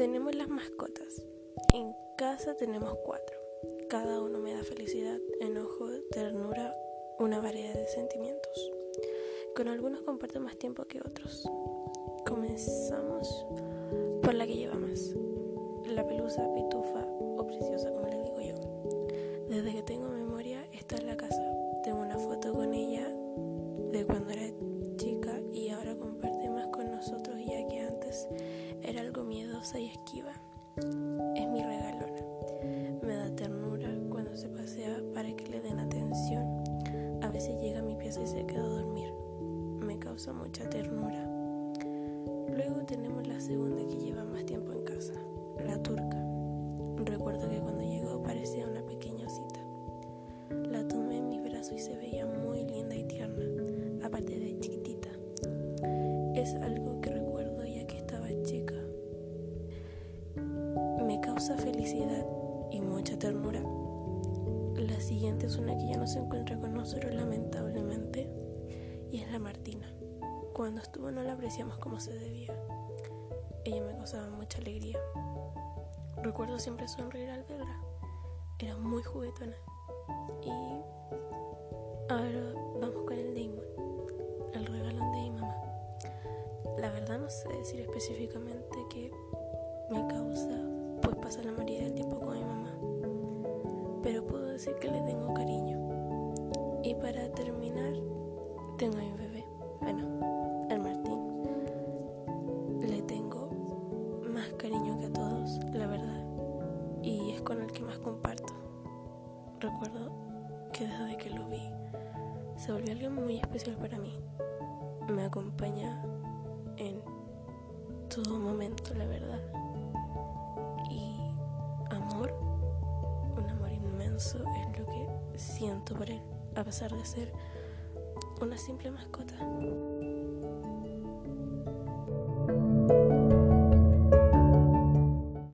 Tenemos las mascotas. En casa tenemos cuatro. Cada uno me da felicidad, enojo, ternura, una variedad de sentimientos. Con algunos comparto más tiempo que otros. Comenzamos por la que lleva más. La pelusa, pitufa, y esquiva. Es mi regalona. Me da ternura cuando se pasea para que le den atención. A veces llega a mi pieza y se queda a dormir. Me causa mucha ternura. Luego tenemos la segunda que lleva más tiempo en casa, la turca. Recuerdo que cuando llegó parecía una pequeña osita. La tomé en mis brazos y se veía muy linda y tierna, aparte de chiquitita. Es algo Causa felicidad y mucha ternura. La siguiente es una que ya no se encuentra con nosotros lamentablemente y es la Martina. Cuando estuvo no la apreciamos como se debía. Ella me causaba mucha alegría. Recuerdo siempre sonreír al verla. Era muy juguetona. Y ahora vamos con el Damon, el regalón de mi mamá. La verdad no sé decir específicamente qué me causa, pues pasa la mayoría del tiempo con mi mamá. Pero puedo decir que le tengo cariño. Y para terminar, tengo a mi bebé. Bueno, al Martín. Le tengo más cariño que a todos, la verdad. Y es con el que más comparto. Recuerdo que desde que lo vi, se volvió alguien muy especial para mí. Me acompaña en todo momento, la verdad. Inmenso es lo que siento por él, a pesar de ser una simple mascota.